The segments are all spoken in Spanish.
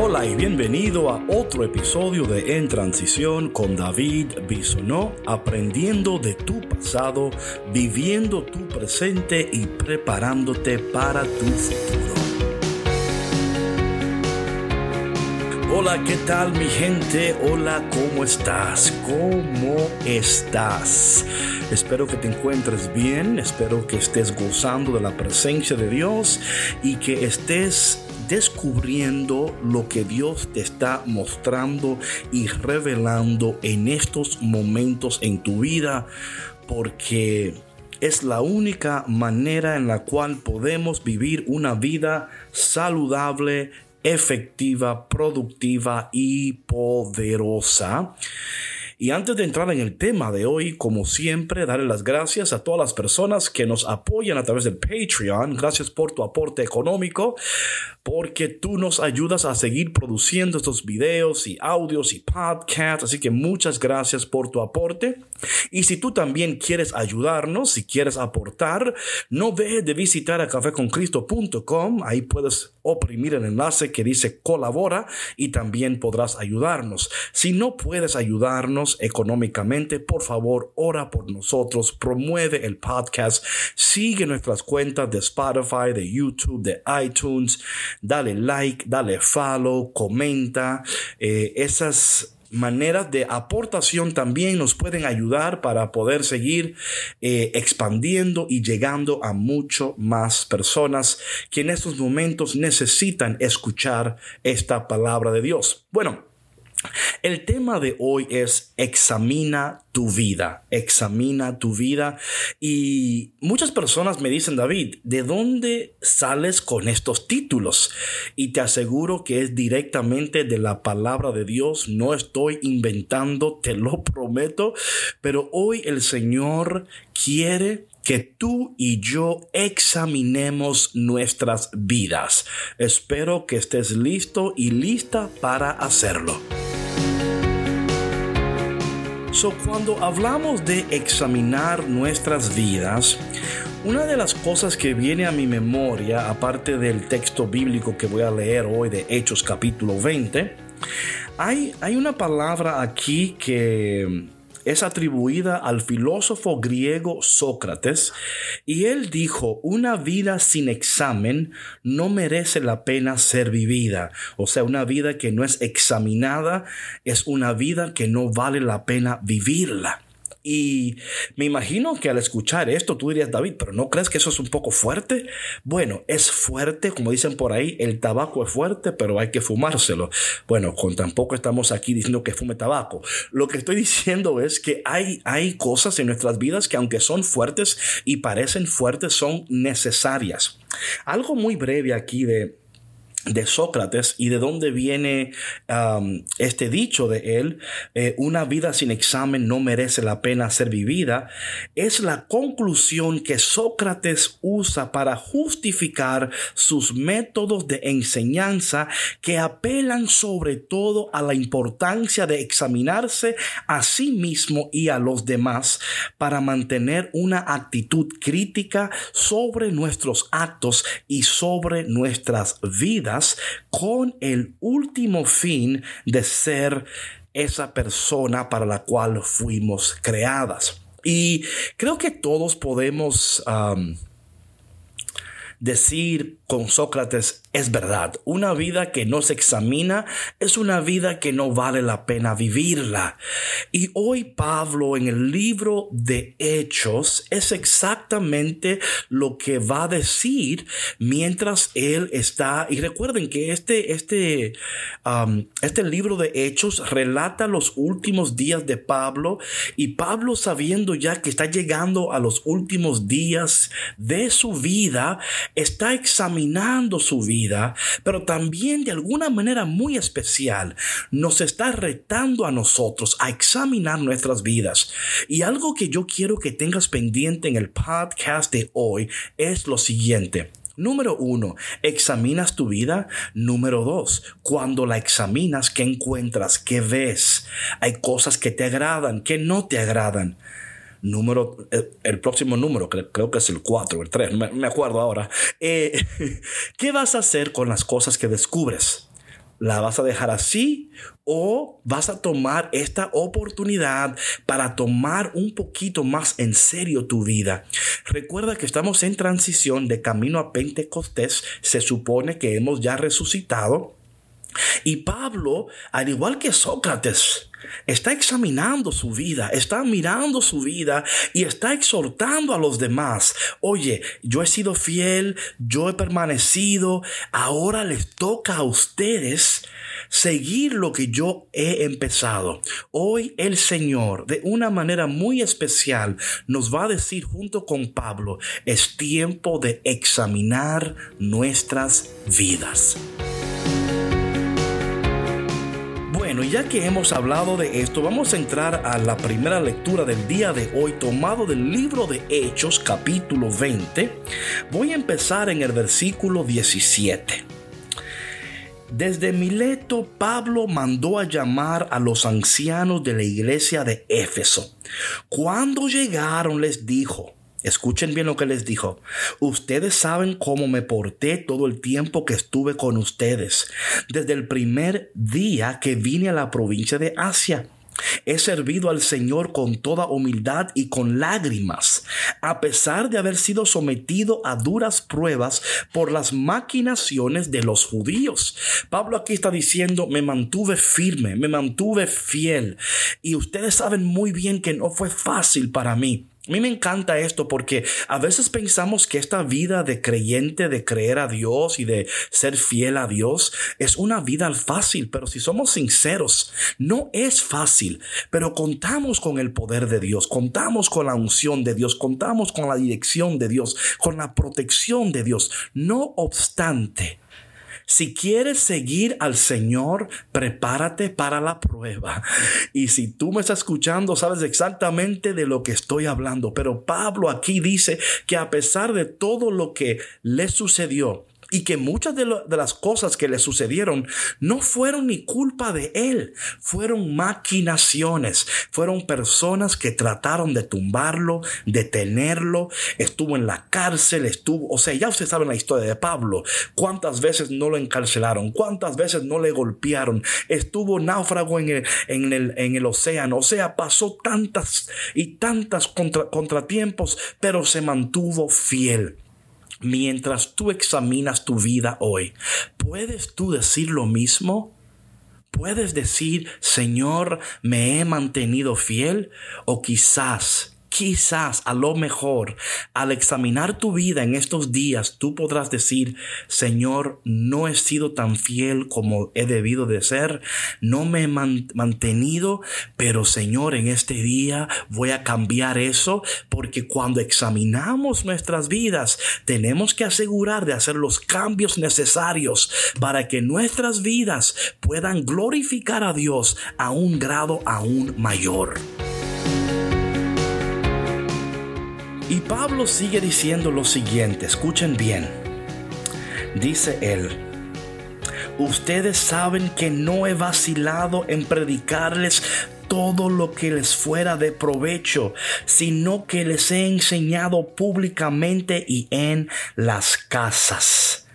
Hola y bienvenido a otro episodio de En Transición con David Bisonó, aprendiendo de tu pasado, viviendo tu presente y preparándote para tu futuro. Hola, ¿qué tal mi gente? Hola, ¿cómo estás? ¿Cómo estás? Espero que te encuentres bien, espero que estés gozando de la presencia de Dios y que estés descubriendo lo que Dios te está mostrando y revelando en estos momentos en tu vida, porque es la única manera en la cual podemos vivir una vida saludable, efectiva, productiva y poderosa. Y antes de entrar en el tema de hoy, como siempre, darle las gracias a todas las personas que nos apoyan a través del Patreon. Gracias por tu aporte económico, porque tú nos ayudas a seguir produciendo estos videos y audios y podcasts. Así que muchas gracias por tu aporte. Y si tú también quieres ayudarnos, si quieres aportar, no dejes de visitar a cafeconcristo.com. Ahí puedes oprimir el enlace que dice colabora y también podrás ayudarnos. Si no puedes ayudarnos, económicamente, por favor, ora por nosotros, promueve el podcast, sigue nuestras cuentas de Spotify, de YouTube, de iTunes, dale like, dale follow, comenta. Eh, esas maneras de aportación también nos pueden ayudar para poder seguir eh, expandiendo y llegando a mucho más personas que en estos momentos necesitan escuchar esta palabra de Dios. Bueno, el tema de hoy es examina tu vida, examina tu vida. Y muchas personas me dicen, David, ¿de dónde sales con estos títulos? Y te aseguro que es directamente de la palabra de Dios. No estoy inventando, te lo prometo. Pero hoy el Señor quiere que tú y yo examinemos nuestras vidas. Espero que estés listo y lista para hacerlo. So, cuando hablamos de examinar nuestras vidas, una de las cosas que viene a mi memoria, aparte del texto bíblico que voy a leer hoy de Hechos capítulo 20, hay, hay una palabra aquí que es atribuida al filósofo griego Sócrates y él dijo, una vida sin examen no merece la pena ser vivida. O sea, una vida que no es examinada es una vida que no vale la pena vivirla. Y me imagino que al escuchar esto tú dirías, David, pero ¿no crees que eso es un poco fuerte? Bueno, es fuerte, como dicen por ahí, el tabaco es fuerte, pero hay que fumárselo. Bueno, con tampoco estamos aquí diciendo que fume tabaco. Lo que estoy diciendo es que hay, hay cosas en nuestras vidas que aunque son fuertes y parecen fuertes, son necesarias. Algo muy breve aquí de de Sócrates y de dónde viene este dicho de él, eh, una vida sin examen no merece la pena ser vivida, es la conclusión que Sócrates usa para justificar sus métodos de enseñanza que apelan sobre todo a la importancia de examinarse a sí mismo y a los demás para mantener una actitud crítica sobre nuestros actos y sobre nuestras vidas con el último fin de ser esa persona para la cual fuimos creadas. Y creo que todos podemos decir con Sócrates es verdad. Una vida que no se examina es una vida que no vale la pena vivirla. Y hoy Pablo en el libro de Hechos es exactamente lo que va a decir mientras él está. Y recuerden que este, este, este libro de Hechos relata los últimos días de Pablo y Pablo sabiendo ya que está llegando a los últimos días de su vida, está examinando su vida, pero también de alguna manera muy especial nos está retando a nosotros a examinar nuestras vidas. Y algo que yo quiero que tengas pendiente en el podcast de hoy es lo siguiente. Número uno, examinas tu vida. Número dos, cuando la examinas, ¿qué encuentras? ¿Qué ves? Hay cosas que te agradan, que no te agradan número, eh, el, próximo número, creo, que es el 4 o el 3, me, me acuerdo ahora. Eh, ¿Qué vas a hacer con las cosas que descubres? la vas a dejar así o vas a tomar esta oportunidad para tomar un poquito más en serio tu vida. Recuerda que estamos en transición de camino a Pentecostés. Se supone que hemos ya resucitado. Y Pablo, al igual que Sócrates, está examinando su vida, está mirando su vida y está exhortando a los demás. Oye, yo he sido fiel, yo he permanecido, ahora les toca a ustedes seguir lo que yo he empezado. Hoy el Señor, de una manera muy especial, nos va a decir junto con Pablo, es tiempo de examinar nuestras vidas. Bueno, ya que hemos hablado de esto, vamos a entrar a la primera lectura del día de hoy, tomado del libro de Hechos, capítulo 20. Voy a empezar en el versículo 17. Desde Mileto, Pablo mandó a llamar a los ancianos de la iglesia de Éfeso. Cuando llegaron les dijo, Escuchen bien lo que les dijo. Ustedes saben cómo me porté todo el tiempo que estuve con ustedes, desde el primer día que vine a la provincia de Asia. He servido al Señor con toda humildad y con lágrimas, a pesar de haber sido sometido a duras pruebas por las maquinaciones de los judíos. Pablo aquí está diciendo, me mantuve firme, me mantuve fiel. Y ustedes saben muy bien que no fue fácil para mí. A mí me encanta esto porque a veces pensamos que esta vida de creyente, de creer a Dios y de ser fiel a Dios es una vida fácil, pero si somos sinceros, no es fácil, pero contamos con el poder de Dios, contamos con la unción de Dios, contamos con la dirección de Dios, con la protección de Dios. No obstante, si quieres seguir al Señor, prepárate para la prueba. Y si tú me estás escuchando, sabes exactamente de lo que estoy hablando. Pero Pablo aquí dice que a pesar de todo lo que le sucedió, y que muchas de, las cosas que le sucedieron no fueron ni culpa de él, fueron maquinaciones, fueron personas que trataron de tumbarlo, detenerlo, estuvo en la cárcel, estuvo, o sea, ya ustedes saben la historia de Pablo, cuántas veces no lo encarcelaron, cuántas veces no le golpearon, estuvo náufrago en el, en el, en el océano, o sea, pasó tantas y tantas contratiempos, pero se mantuvo fiel. Mientras tú examinas tu vida hoy, ¿puedes tú decir lo mismo? ¿Puedes decir, Señor, me he mantenido fiel? O quizás Quizás a lo mejor al examinar tu vida en estos días tú podrás decir, Señor, no he sido tan fiel como he debido de ser, no me he mantenido, pero Señor, en este día voy a cambiar eso porque cuando examinamos nuestras vidas tenemos que asegurar de hacer los cambios necesarios para que nuestras vidas puedan glorificar a Dios a un grado aún mayor. Y Pablo sigue diciendo lo siguiente, escuchen bien. Dice él, ustedes saben que no he vacilado en predicarles todo lo que les fuera de provecho, sino que les he enseñado públicamente y en las casas.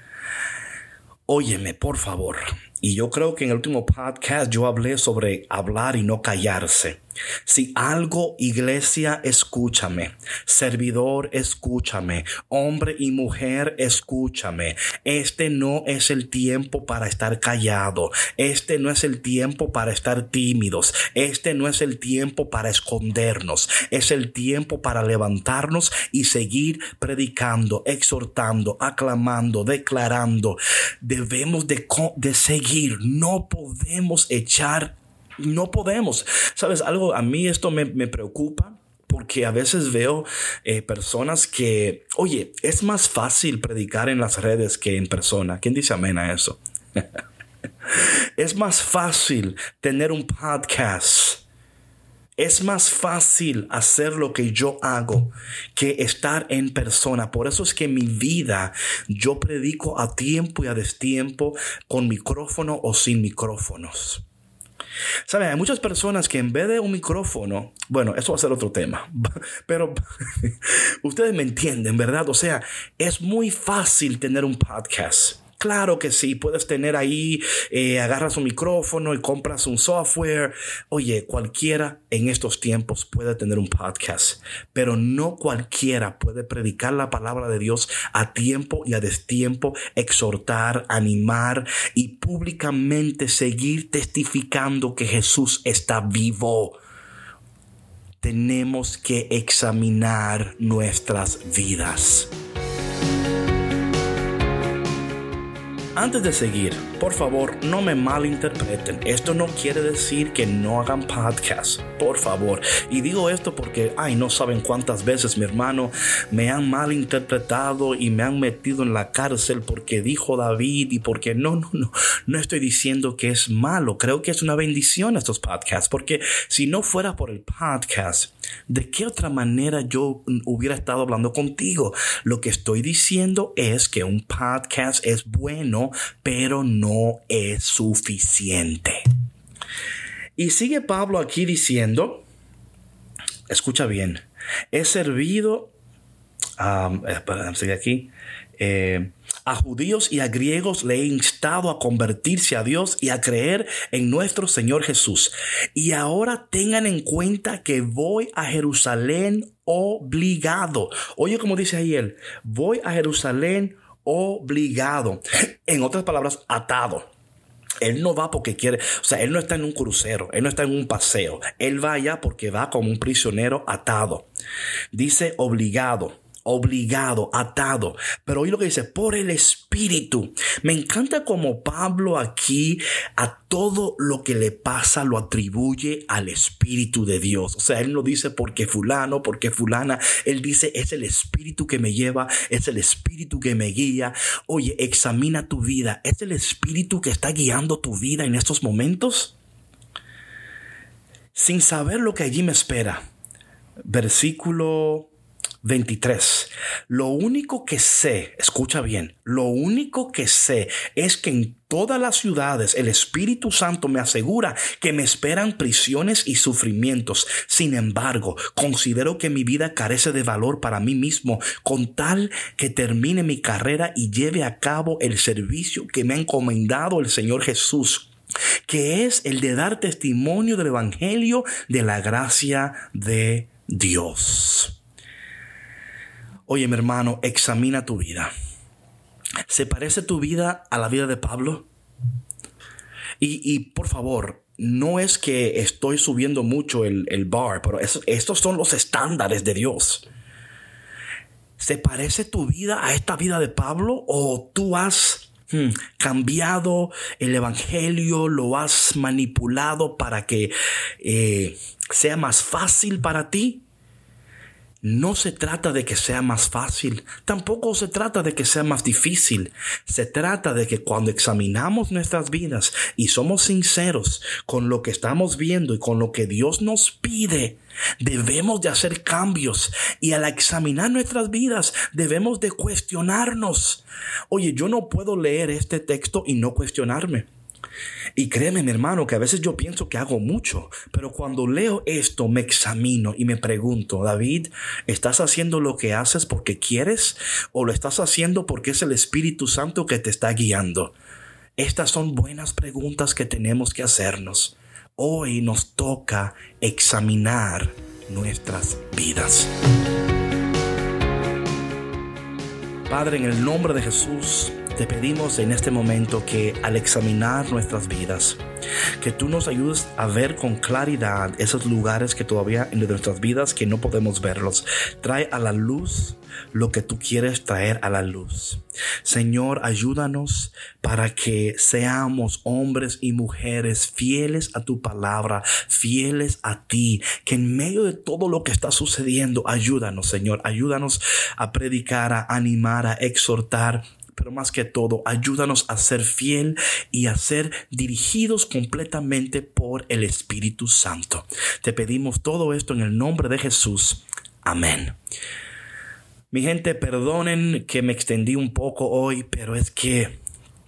Óyeme, por favor. Y yo creo que en el último podcast yo hablé sobre hablar y no callarse. Si algo, iglesia, escúchame. Servidor, escúchame. Hombre y mujer, escúchame. Este no es el tiempo para estar callado. Este no es el tiempo para estar tímidos. Este no es el tiempo para escondernos. Es el tiempo para levantarnos y seguir predicando, exhortando, aclamando, declarando. Debemos de, de seguir. No podemos echar no podemos. ¿Sabes algo? A mí esto me, preocupa porque a veces veo eh, personas que, oye, es más fácil predicar en las redes que en persona. ¿Quién dice amén a eso? es más fácil tener un podcast. Es más fácil hacer lo que yo hago que estar en persona. Por eso es que mi vida yo predico a tiempo y a destiempo con micrófono o sin micrófonos. Saben, hay muchas personas que en vez de un micrófono, bueno, eso va a ser otro tema, pero ustedes me entienden, ¿verdad? O sea, es muy fácil tener un podcast Claro que sí, puedes tener ahí, eh, agarras un micrófono y compras un software. Oye, cualquiera en estos tiempos puede tener un podcast, pero no cualquiera puede predicar la palabra de Dios a tiempo y a destiempo, exhortar, animar y públicamente seguir testificando que Jesús está vivo tenemos que examinar nuestras vidas. Antes de seguir, por favor, no me malinterpreten. Esto no quiere decir que no hagan podcast, por favor. Y digo esto porque, ay, no saben cuántas veces mi hermano me han malinterpretado y me han metido en la cárcel porque dijo David y porque no, no, no, no estoy diciendo que es malo. Creo que es una bendición estos podcasts, porque si no fuera por el podcast, ¿de qué otra manera yo hubiera estado hablando contigo? Lo que estoy diciendo es que un podcast es bueno pero no es suficiente. Y sigue Pablo aquí diciendo, escucha bien, he servido, um, aquí, eh, a judíos y a griegos le he instado a convertirse a Dios y a creer en nuestro Señor Jesús. Y ahora tengan en cuenta que voy a Jerusalén obligado. Oye como dice ahí él, voy a Jerusalén obligado. En otras palabras, atado. Él no va porque quiere, o sea, él no está en un crucero, él no está en un paseo, él va allá porque va como un prisionero atado. Dice obligado obligado, atado. Pero hoy lo que dice, por el Espíritu. Me encanta como Pablo aquí a todo lo que le pasa lo atribuye al Espíritu de Dios. O sea, él no dice porque fulano, porque fulana. Él dice, es el Espíritu que me lleva, es el Espíritu que me guía. Oye, examina tu vida. ¿Es el Espíritu que está guiando tu vida en estos momentos? Sin saber lo que allí me espera. Versículo 23. Lo único que sé, escucha bien, lo único que sé es que en todas las ciudades el Espíritu Santo me asegura que me esperan prisiones y sufrimientos. Sin embargo, considero que mi vida carece de valor para mí mismo con tal que termine mi carrera y lleve a cabo el servicio que me ha encomendado el Señor Jesús que es el de dar testimonio del Evangelio de la gracia de Dios. Oye, mi hermano, examina tu vida. ¿Se parece tu vida a la vida de Pablo? Y, por favor, no es que estoy subiendo mucho el, bar, pero estos son los estándares de Dios. ¿Se parece tu vida a esta vida de Pablo o tú has hmm, cambiado el Evangelio, lo has manipulado para que eh, sea más fácil para ti? No se trata de que sea más fácil, tampoco se trata de que sea más difícil. Se trata de que cuando examinamos nuestras vidas y somos sinceros con lo que estamos viendo y con lo que Dios nos pide, debemos de hacer cambios y al examinar nuestras vidas debemos de cuestionarnos. Oye, yo no puedo leer este texto y no cuestionarme. Y créeme, mi hermano, que a veces yo pienso que hago mucho, pero cuando leo esto me examino y me pregunto, David, ¿estás haciendo lo que haces porque quieres o lo estás haciendo porque es el Espíritu Santo que te está guiando? Estas son buenas preguntas que tenemos que hacernos. Hoy nos toca examinar nuestras vidas. Padre, en el nombre de Jesús, te pedimos en este momento que al examinar nuestras vidas, que tú nos ayudes a ver con claridad esos lugares que todavía en nuestras vidas que no podemos verlos. Trae a la luz lo que tú quieres traer a la luz. Señor, ayúdanos para que seamos hombres y mujeres fieles a tu palabra, fieles a ti, que en medio de todo lo que está sucediendo, ayúdanos, Señor, ayúdanos a predicar, a animar, a exhortar, pero más que todo, ayúdanos a ser fiel y a ser dirigidos completamente por el Espíritu Santo. Te pedimos todo esto en el nombre de Jesús. Amén. Mi gente, perdonen que me extendí un poco hoy, pero es que,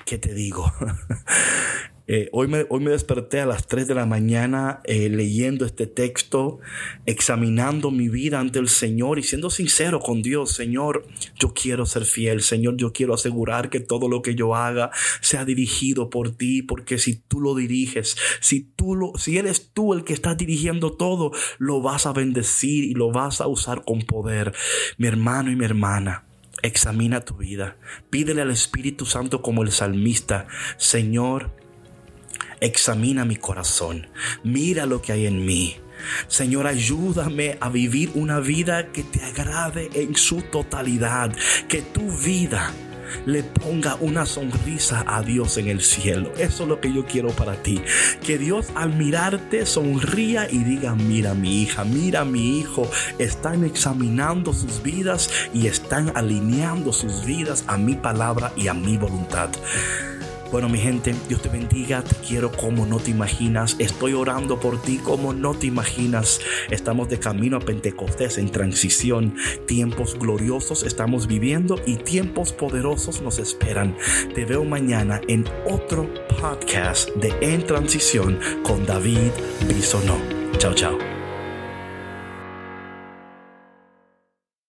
¿qué te digo? Eh, hoy, me, hoy me desperté a las 3 de la mañana eh, leyendo este texto, examinando mi vida ante el Señor y siendo sincero con Dios. Señor, yo quiero ser fiel. Señor, yo quiero asegurar que todo lo que yo haga sea dirigido por ti, porque si tú lo diriges, si tú lo, si eres tú el que está dirigiendo todo, lo vas a bendecir y lo vas a usar con poder. Mi hermano y mi hermana. Examina tu vida. Pídele al Espíritu Santo como el salmista, Señor, examina mi corazón, mira lo que hay en mí. Señor, ayúdame a vivir una vida que te agrade en su totalidad, que tu vida le ponga una sonrisa a Dios en el cielo. Eso es lo que yo quiero para ti. Que Dios al mirarte sonría y diga, mira mi hija, mira mi hijo. Están examinando sus vidas y están alineando sus vidas a mi palabra y a mi voluntad. Bueno, mi gente, Dios te bendiga, te quiero como no te imaginas, estoy orando por ti como no te imaginas. Estamos de camino a Pentecostés en transición, tiempos gloriosos estamos viviendo y tiempos poderosos nos esperan. Te veo mañana en otro podcast de En Transición con David Bisonó. Chao, chao.